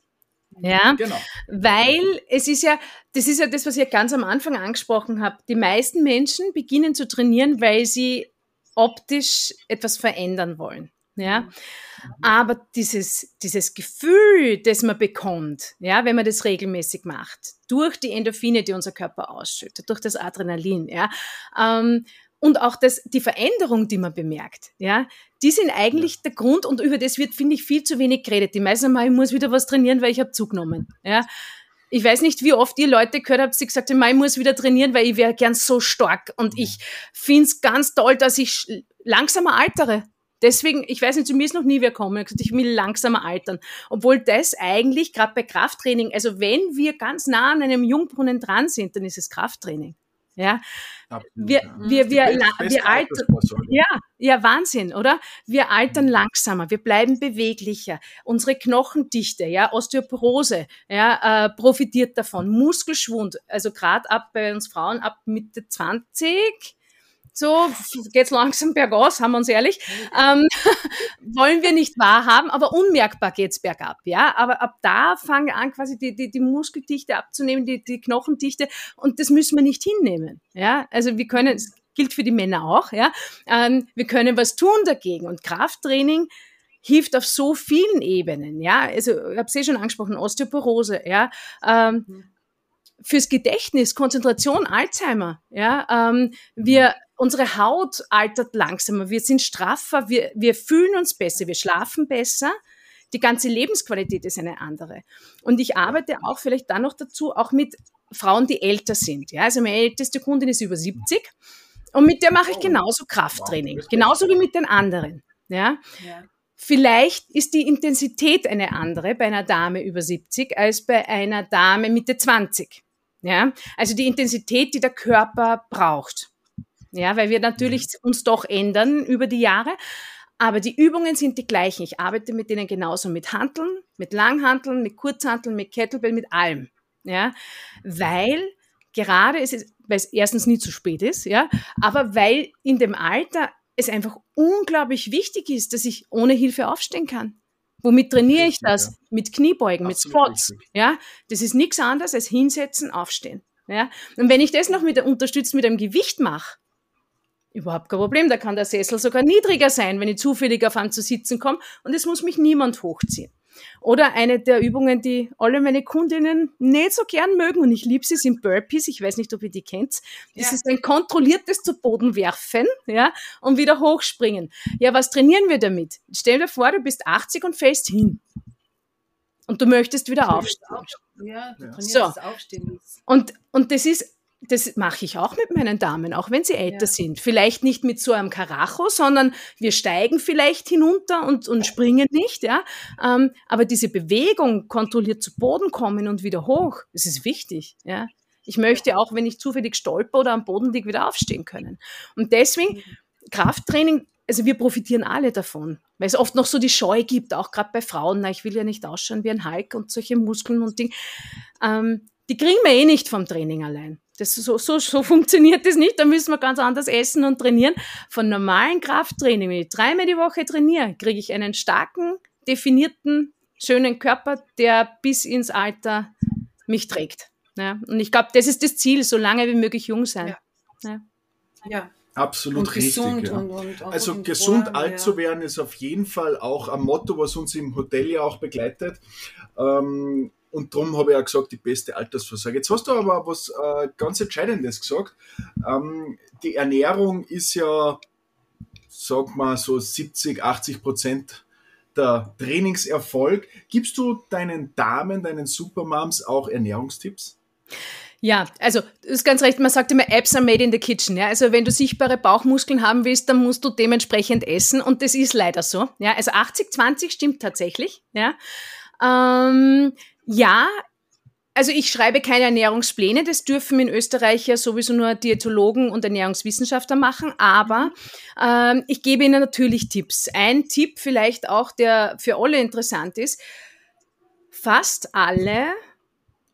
Ja, genau. weil es ist ja, das ist ja das, was ich ganz am Anfang angesprochen habe. Die meisten Menschen beginnen zu trainieren, weil sie optisch etwas verändern wollen. Ja, mhm. aber dieses, dieses Gefühl, das man bekommt, ja, wenn man das regelmäßig macht, durch die Endorphine, die unser Körper ausschüttet, durch das Adrenalin, ja, ähm, und auch das, die Veränderung, die man bemerkt, ja, die sind eigentlich der Grund und über das wird, finde ich, viel zu wenig geredet. Die meisten Mal, ich muss wieder was trainieren, weil ich habe zugenommen, ja. Ich weiß nicht, wie oft ihr Leute gehört habt, die gesagt haben, ich muss wieder trainieren, weil ich wäre gern so stark und ich finde es ganz toll, dass ich langsamer altere. Deswegen, ich weiß nicht, zu mir ist noch nie wer kommen, ich will langsamer altern. Obwohl das eigentlich, gerade bei Krafttraining, also wenn wir ganz nah an einem Jungbrunnen dran sind, dann ist es Krafttraining. Ja, wir, wir, wir, wir altern, ja, ja, Wahnsinn, oder? Wir altern mhm. langsamer, wir bleiben beweglicher. Unsere Knochendichte, ja, Osteoporose, ja, äh, profitiert davon. Muskelschwund, also gerade ab bei uns Frauen ab Mitte 20, so geht's langsam bergaus, haben wir uns ehrlich, ähm, wollen wir nicht wahrhaben, aber unmerkbar geht's bergab, ja. Aber ab da fangen an, quasi die, die, die Muskeldichte abzunehmen, die, die Knochendichte, und das müssen wir nicht hinnehmen, ja. Also wir können, es gilt für die Männer auch, ja. Ähm, wir können was tun dagegen und Krafttraining hilft auf so vielen Ebenen, ja. Also ich habe es eh schon angesprochen, Osteoporose, ja. Ähm, mhm fürs Gedächtnis, Konzentration, Alzheimer. Ja, ähm, wir unsere Haut altert langsamer, wir sind straffer, wir, wir fühlen uns besser, wir schlafen besser. Die ganze Lebensqualität ist eine andere. Und ich arbeite auch vielleicht dann noch dazu, auch mit Frauen, die älter sind. Ja, also meine älteste Kundin ist über 70 und mit der mache ich oh. genauso Krafttraining, genauso wie mit den anderen. Ja. ja. Vielleicht ist die Intensität eine andere bei einer Dame über 70 als bei einer Dame Mitte 20. Ja, also die Intensität, die der Körper braucht. Ja, weil wir natürlich mhm. uns doch ändern über die Jahre. Aber die Übungen sind die gleichen. Ich arbeite mit denen genauso mit Hanteln, mit Langhanteln, mit Kurzhanteln, mit Kettlebell, mit allem. Ja, weil gerade es ist, weil es erstens nie zu spät ist, ja, aber weil in dem Alter es einfach unglaublich wichtig ist, dass ich ohne Hilfe aufstehen kann. Womit trainiere ich das? Ja. Mit Kniebeugen, Absolut mit Squats. Ja, das ist nichts anderes als hinsetzen, aufstehen. Ja, und wenn ich das noch mit unterstützt mit einem Gewicht mache, Überhaupt kein Problem, da kann der Sessel sogar niedriger sein, wenn ich zufällig auf einen zu sitzen komme und es muss mich niemand hochziehen. Oder eine der Übungen, die alle meine Kundinnen nicht so gern mögen und ich liebe sie, sind Burpees. Ich weiß nicht, ob ihr die kennt. Das ja. ist ein kontrolliertes zu Boden werfen, ja, und wieder hochspringen. Ja, was trainieren wir damit? Stell dir vor, du bist 80 und fällst hin. Und du möchtest wieder aufstehen. Ja, du trainierst so. das Aufstehen. Und, und das ist das mache ich auch mit meinen Damen, auch wenn sie älter ja. sind. Vielleicht nicht mit so einem Karacho, sondern wir steigen vielleicht hinunter und, und springen nicht, ja. Ähm, aber diese Bewegung kontrolliert zu Boden kommen und wieder hoch, das ist wichtig, ja. Ich möchte auch, wenn ich zufällig stolper oder am Boden liege, wieder aufstehen können. Und deswegen, mhm. Krafttraining, also wir profitieren alle davon, weil es oft noch so die Scheu gibt, auch gerade bei Frauen, na, ich will ja nicht ausschauen wie ein Hulk und solche Muskeln und Dinge. Ähm, die kriegen wir eh nicht vom Training allein. Das, so, so, so funktioniert das nicht. Da müssen wir ganz anders essen und trainieren. Von normalen Krafttraining, wenn ich dreimal die Woche trainiere, kriege ich einen starken, definierten, schönen Körper, der bis ins Alter mich trägt. Ja, und ich glaube, das ist das Ziel, so lange wie möglich jung sein. Ja. ja. ja. Absolut und richtig. gesund ja. und, und, also und gesund Form, alt ja. zu werden ist auf jeden Fall auch ein Motto, was uns im Hotel ja auch begleitet. Ähm, und darum habe ich auch gesagt, die beste Altersvorsorge. Jetzt hast du aber was äh, ganz Entscheidendes gesagt. Ähm, die Ernährung ist ja, sag mal, so 70, 80 Prozent der Trainingserfolg. Gibst du deinen Damen, deinen Supermoms auch Ernährungstipps? Ja, also das ist ganz recht, man sagt immer, Apps are made in the kitchen. Ja? Also wenn du sichtbare Bauchmuskeln haben willst, dann musst du dementsprechend essen und das ist leider so. Ja? Also 80-20 stimmt tatsächlich. Ja? Ähm, ja, also ich schreibe keine Ernährungspläne, das dürfen in Österreich ja sowieso nur Diätologen und Ernährungswissenschaftler machen, aber ähm, ich gebe Ihnen natürlich Tipps. Ein Tipp vielleicht auch, der für alle interessant ist, fast alle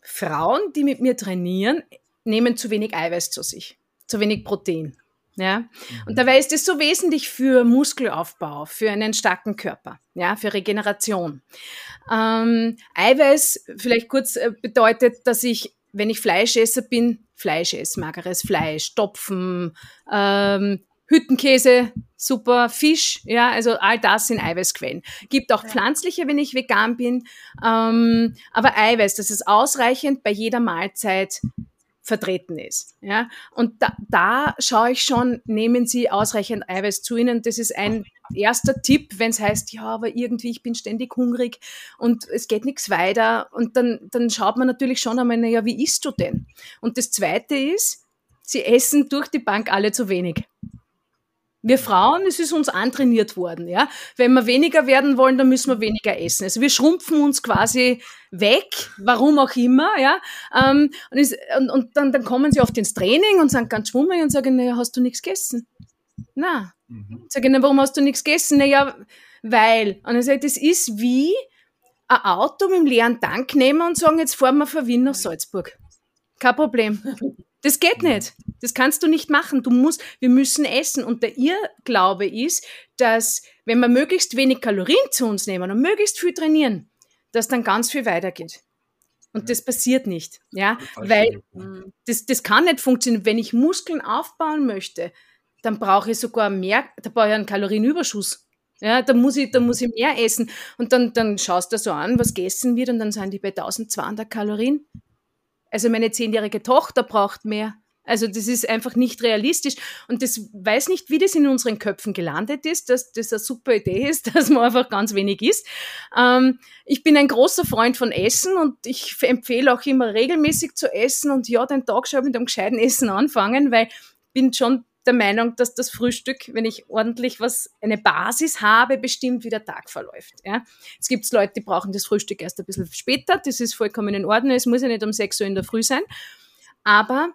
Frauen, die mit mir trainieren, nehmen zu wenig Eiweiß zu sich, zu wenig Protein. Ja? Und dabei ist es so wesentlich für Muskelaufbau, für einen starken Körper, ja, für Regeneration. Ähm, Eiweiß, vielleicht kurz, äh, bedeutet, dass ich, wenn ich Fleischesser bin, Fleisch esse, mageres Fleisch, Topfen, ähm, Hüttenkäse, super, Fisch, ja, also all das sind Eiweißquellen. Gibt auch pflanzliche, wenn ich vegan bin, ähm, aber Eiweiß, das ist ausreichend bei jeder Mahlzeit vertreten ist. Ja? Und da, da schaue ich schon, nehmen Sie ausreichend Eiweiß zu Ihnen. Das ist ein erster Tipp, wenn es heißt, ja, aber irgendwie, ich bin ständig hungrig und es geht nichts weiter. Und dann, dann schaut man natürlich schon einmal, naja, wie isst du denn? Und das Zweite ist, Sie essen durch die Bank alle zu wenig. Wir Frauen, es ist uns antrainiert worden, ja. Wenn wir weniger werden wollen, dann müssen wir weniger essen. Also wir schrumpfen uns quasi weg, warum auch immer, ja. Ähm, und, und, dann, dann kommen sie oft ins Training und sind ganz schwummrig und sagen, naja, hast du nichts gegessen? Na, Mhm. sage ich, na, warum hast du nichts gegessen? Naja, weil. Und er sagt, das ist wie ein Auto mit einem leeren Tank nehmen und sagen, jetzt fahren wir von Wien nach Salzburg. Kein Problem. Das geht nicht. Das kannst du nicht machen. Du musst, wir müssen essen. Und der Irrglaube ist, dass wenn wir möglichst wenig Kalorien zu uns nehmen und möglichst viel trainieren, dass dann ganz viel weitergeht. Und das passiert nicht. Ja, weil das, das kann nicht funktionieren. Wenn ich Muskeln aufbauen möchte, dann brauche ich sogar mehr, da brauche ich einen Kalorienüberschuss. Ja, da muss ich, da muss ich mehr essen. Und dann, dann schaust du so an, was gegessen wird, und dann sind die bei 1200 Kalorien. Also meine zehnjährige Tochter braucht mehr. Also das ist einfach nicht realistisch. Und das weiß nicht, wie das in unseren Köpfen gelandet ist, dass das eine super Idee ist, dass man einfach ganz wenig isst. Ähm, ich bin ein großer Freund von Essen und ich empfehle auch immer regelmäßig zu essen und ja, den Tag schon mit einem gescheiten Essen anfangen, weil ich bin schon der Meinung, dass das Frühstück, wenn ich ordentlich was, eine Basis habe, bestimmt, wie der Tag verläuft. Ja. Jetzt gibt es Leute, die brauchen das Frühstück erst ein bisschen später. Das ist vollkommen in Ordnung. Es muss ja nicht um 6 Uhr in der Früh sein. Aber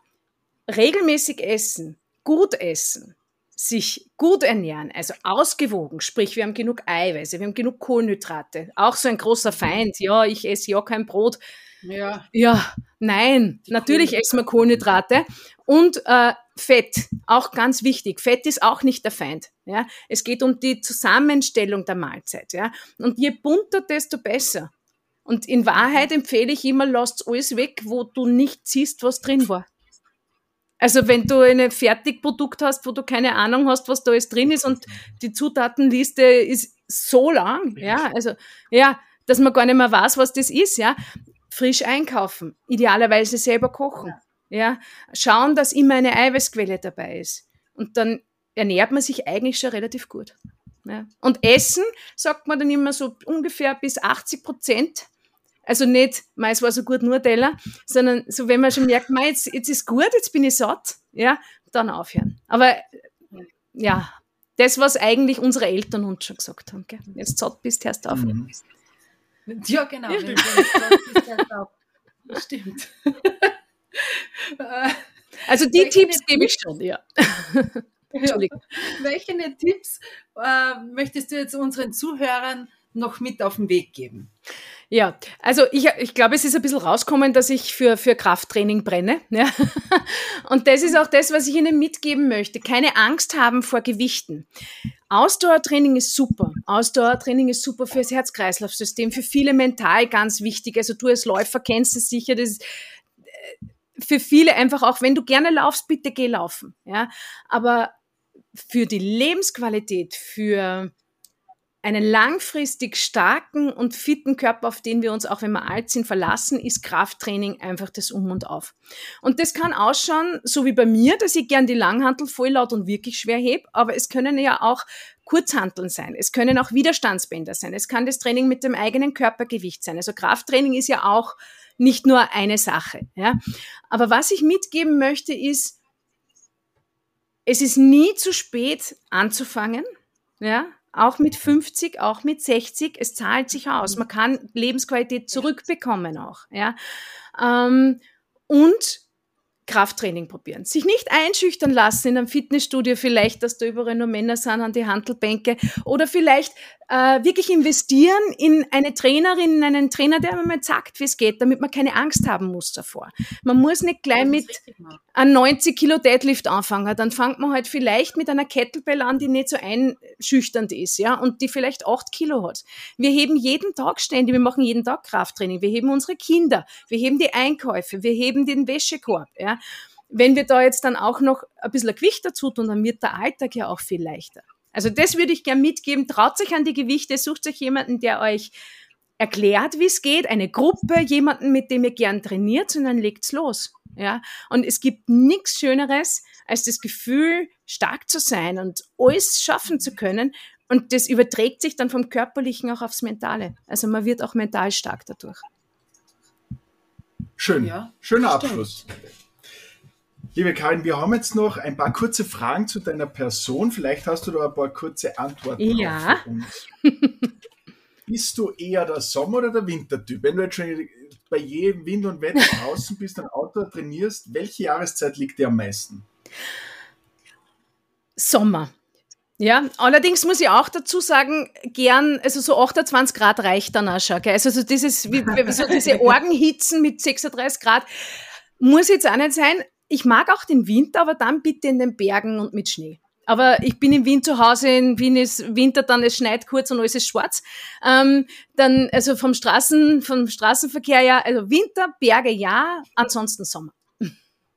regelmäßig essen, gut essen, sich gut ernähren, also ausgewogen, sprich, wir haben genug Eiweiße, wir haben genug Kohlenhydrate. Auch so ein großer Feind, ja, ich esse ja kein Brot. Ja, Ja, nein, natürlich essen wir Kohlenhydrate und äh, Fett, auch ganz wichtig. Fett ist auch nicht der Feind. Ja, es geht um die Zusammenstellung der Mahlzeit. Ja, und je bunter, desto besser. Und in Wahrheit empfehle ich immer, lasst alles weg, wo du nicht siehst, was drin war. Also wenn du ein Fertigprodukt hast, wo du keine Ahnung hast, was da alles drin ist und die Zutatenliste ist so lang, ja, also ja, dass man gar nicht mehr weiß, was das ist, ja. Frisch einkaufen, idealerweise selber kochen, ja. Schauen, dass immer eine Eiweißquelle dabei ist. Und dann ernährt man sich eigentlich schon relativ gut. Ja. Und Essen, sagt man dann immer so ungefähr bis 80 Prozent. Also nicht, mei, es war so gut nur Teller, sondern so, wenn man schon merkt, mei, jetzt, jetzt ist gut, jetzt bin ich satt, ja, dann aufhören. Aber ja, das, was eigentlich unsere Eltern uns schon gesagt haben, gell? jetzt satt bist, hörst du auf. Mhm. ja genau. das Stimmt. Äh, Also die Welche Tipps gebe ich schon, ja. Entschuldigung. Welche Tipps äh, möchtest du jetzt unseren Zuhörern noch mit auf den Weg geben? Ja, also ich, ich glaube, es ist ein bisschen rausgekommen, dass ich für, für Krafttraining brenne. Ja. Und das ist auch das, was ich Ihnen mitgeben möchte. Keine Angst haben vor Gewichten. Ausdauertraining ist super. Ausdauertraining ist super fürs Herz-Kreislauf-System, für viele mental ganz wichtig. Also du als Läufer kennst es sicher, das äh, für viele einfach auch, wenn du gerne laufst, bitte geh laufen. Ja. Aber für die Lebensqualität, für einen langfristig starken und fitten Körper, auf den wir uns, auch wenn wir alt sind, verlassen, ist Krafttraining einfach das Um und Auf. Und das kann ausschauen, so wie bei mir, dass ich gern die Langhantel voll laut und wirklich schwer heb, aber es können ja auch Kurzhanteln sein. Es können auch Widerstandsbänder sein. Es kann das Training mit dem eigenen Körpergewicht sein. Also Krafttraining ist ja auch nicht nur eine Sache. Ja. Aber was ich mitgeben möchte, ist, es ist nie zu spät anzufangen. Ja, auch mit 50, auch mit 60, es zahlt sich aus. Man kann Lebensqualität zurückbekommen auch. Ja? Ähm, und Krafttraining probieren. Sich nicht einschüchtern lassen in einem Fitnessstudio, vielleicht, dass da überall nur Männer sind an die Handelbänke oder vielleicht äh, wirklich investieren in eine Trainerin, in einen Trainer, der mir mal sagt, wie es geht, damit man keine Angst haben muss davor. Man muss nicht gleich mit einem 90 Kilo Deadlift anfangen. Dann fängt man halt vielleicht mit einer Kettlebell an, die nicht so einschüchternd ist, ja, und die vielleicht 8 Kilo hat. Wir heben jeden Tag ständig, wir machen jeden Tag Krafttraining. Wir heben unsere Kinder, wir heben die Einkäufe, wir heben den Wäschekorb, ja. Wenn wir da jetzt dann auch noch ein bisschen Gewicht dazu tun, dann wird der Alltag ja auch viel leichter. Also das würde ich gern mitgeben. Traut euch an die Gewichte, sucht euch jemanden, der euch erklärt, wie es geht, eine Gruppe, jemanden, mit dem ihr gern trainiert und dann legt's los. Ja, und es gibt nichts Schöneres, als das Gefühl, stark zu sein und alles schaffen zu können. Und das überträgt sich dann vom Körperlichen auch aufs Mentale. Also man wird auch mental stark dadurch. Schön. Ja, Schöner Abschluss. Liebe Karin, wir haben jetzt noch ein paar kurze Fragen zu deiner Person. Vielleicht hast du da ein paar kurze Antworten ja. für uns. bist du eher der Sommer- oder der Wintertyp? Wenn du jetzt schon bei jedem Wind und Wetter draußen bist, ein Auto trainierst, welche Jahreszeit liegt dir am meisten? Sommer. Ja, allerdings muss ich auch dazu sagen, gern, also so 28 Grad reicht dann auch schon. Gell? Also so dieses, wie, so diese Orgenhitzen mit 36 Grad muss jetzt auch nicht sein ich mag auch den Winter, aber dann bitte in den Bergen und mit Schnee. Aber ich bin im Winter zu Hause, in Wien ist Winter, dann es schneit kurz und alles ist schwarz. Ähm, dann, also vom Straßen, vom Straßenverkehr ja, also Winter, Berge ja, ansonsten Sommer.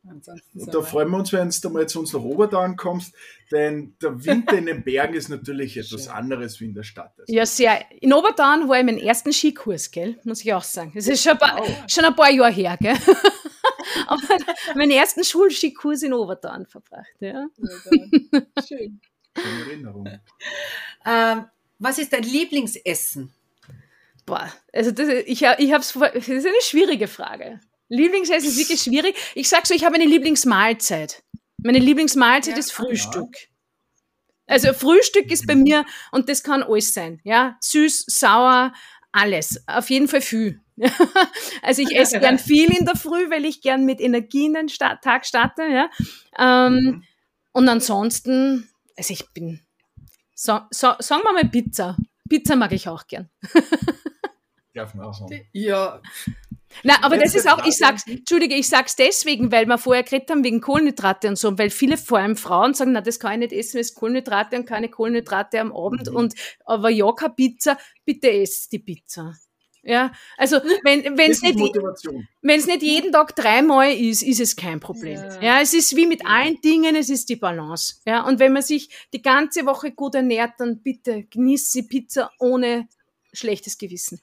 Ansonsten und da freuen wir uns, wenn du mal zu uns nach Oberdan kommst, denn der Winter in den Bergen ist natürlich etwas anderes wie in der Stadt. Also ja, sehr. In Oberdan war ich meinen ersten Skikurs, gell? muss ich auch sagen. Das ist schon ein paar, wow. schon ein paar Jahre her. Gell? Aber meinen ersten Schulskikurs in Oberdan verbracht. Ja. Schön. Schöne Erinnerung. Ähm, was ist dein Lieblingsessen? Boah, also das, ich, ich hab's, das ist eine schwierige Frage. Lieblingsessen ist wirklich schwierig. Ich sag so, ich habe eine Lieblingsmahlzeit. Meine Lieblingsmahlzeit ja, ist Frühstück. Ja. Also Frühstück ist bei mir, und das kann alles sein, ja, süß, sauer, alles. Auf jeden Fall viel. also ich esse gern viel in der Früh, weil ich gern mit Energie in den Tag starte. Ja. Ähm, mhm. Und ansonsten, also ich bin, so, so, sagen wir mal Pizza. Pizza mag ich auch gern. Darf man auch sagen. Ja. Na, aber das ist auch, ich sag's, Entschuldige, ich sag's deswegen, weil wir vorher geredet haben wegen Kohlenhydrate und so, weil viele, vor allem Frauen, sagen, na, das kann ich nicht essen, es ist Kohlenhydrate und keine Kohlenhydrate am Abend mhm. und, aber ja, keine Pizza, bitte esst die Pizza. Ja, also wenn wenn es nicht wenn es nicht jeden Tag dreimal ist, ist es kein Problem. Ja. ja. es ist wie mit allen Dingen, es ist die Balance. Ja, und wenn man sich die ganze Woche gut ernährt, dann bitte genießt sie Pizza ohne schlechtes Gewissen.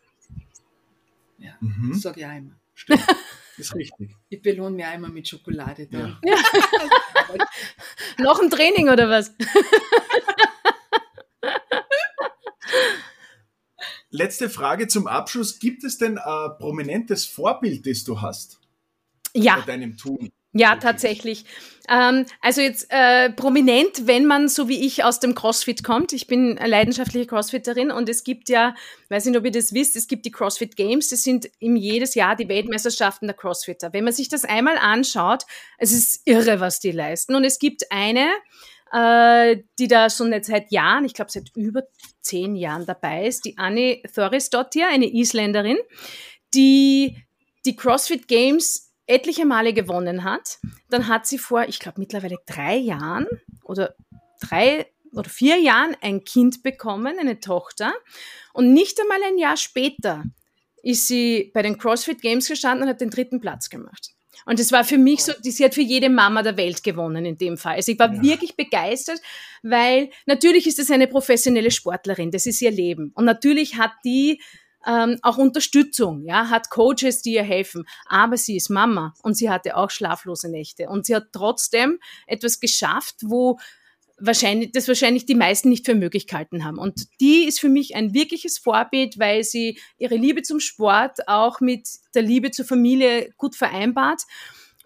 Ja, mhm. das sage ich auch immer. Stimmt. ist richtig. Ich belohne mich einmal mit Schokolade dann. Ja. Noch ein Training oder was? Letzte Frage zum Abschluss. Gibt es denn ein prominentes Vorbild, das du hast? Ja. Bei deinem Tun? Ja, tatsächlich. Ähm, also jetzt äh, prominent, wenn man so wie ich aus dem CrossFit kommt. Ich bin leidenschaftliche CrossFitterin und es gibt ja, weiß nicht, ob ihr das wisst, es gibt die CrossFit Games. Das sind im jedes Jahr die Weltmeisterschaften der CrossFitter. Wenn man sich das einmal anschaut, es ist irre, was die leisten. Und es gibt eine, äh, die da schon jetzt seit Jahren, ich glaube seit über zehn Jahren dabei ist, die Annie Thorisdottir, eine Isländerin, die die CrossFit Games etliche Male gewonnen hat. Dann hat sie vor, ich glaube mittlerweile drei Jahren oder drei oder vier Jahren ein Kind bekommen, eine Tochter. Und nicht einmal ein Jahr später ist sie bei den CrossFit Games gestanden und hat den dritten Platz gemacht. Und es war für mich so, die, sie hat für jede Mama der Welt gewonnen in dem Fall. Also ich war ja. wirklich begeistert, weil natürlich ist es eine professionelle Sportlerin, das ist ihr Leben. Und natürlich hat die ähm, auch Unterstützung, ja, hat Coaches, die ihr helfen. Aber sie ist Mama und sie hatte auch schlaflose Nächte. Und sie hat trotzdem etwas geschafft, wo wahrscheinlich, das wahrscheinlich die meisten nicht für möglich gehalten haben. Und die ist für mich ein wirkliches Vorbild, weil sie ihre Liebe zum Sport auch mit der Liebe zur Familie gut vereinbart.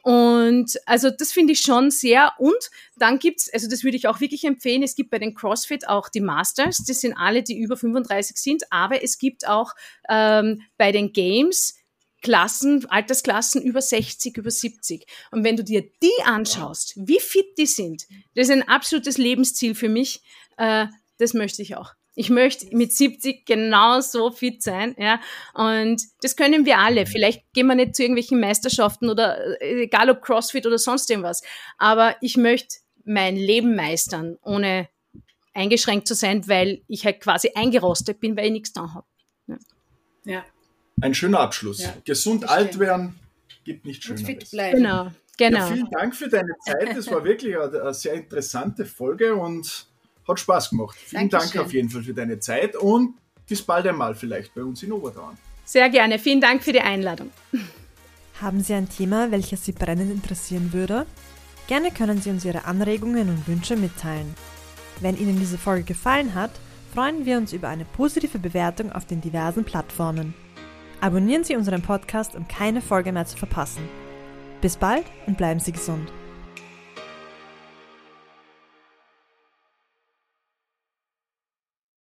Und also das finde ich schon sehr. Und dann gibt's, also das würde ich auch wirklich empfehlen, es gibt bei den CrossFit auch die Masters, das sind alle, die über 35 sind, aber es gibt auch ähm, bei den Games Klassen, Altersklassen über 60, über 70. Und wenn du dir die anschaust, wie fit die sind, das ist ein absolutes Lebensziel für mich. Äh, das möchte ich auch. Ich möchte mit 70 genauso fit sein, ja. Und das können wir alle. Vielleicht gehen wir nicht zu irgendwelchen Meisterschaften oder äh, egal ob CrossFit oder sonst irgendwas. Aber ich möchte mein Leben meistern, ohne eingeschränkt zu sein, weil ich halt quasi eingerostet bin, weil ich nichts da habe. Ja. ja. Ein schöner Abschluss. Ja, Gesund alt werden gibt nicht schöner. Fit bleiben. Genau, genau. Ja, vielen Dank für deine Zeit. Das war wirklich eine, eine sehr interessante Folge und hat Spaß gemacht. Vielen Dankeschön. Dank auf jeden Fall für deine Zeit und bis bald einmal vielleicht bei uns in Obertraun. Sehr gerne. Vielen Dank für die Einladung. Haben Sie ein Thema, welches Sie brennend interessieren würde? Gerne können Sie uns Ihre Anregungen und Wünsche mitteilen. Wenn Ihnen diese Folge gefallen hat, freuen wir uns über eine positive Bewertung auf den diversen Plattformen. Abonnieren Sie unseren Podcast, um keine Folge mehr zu verpassen. Bis bald und bleiben Sie gesund.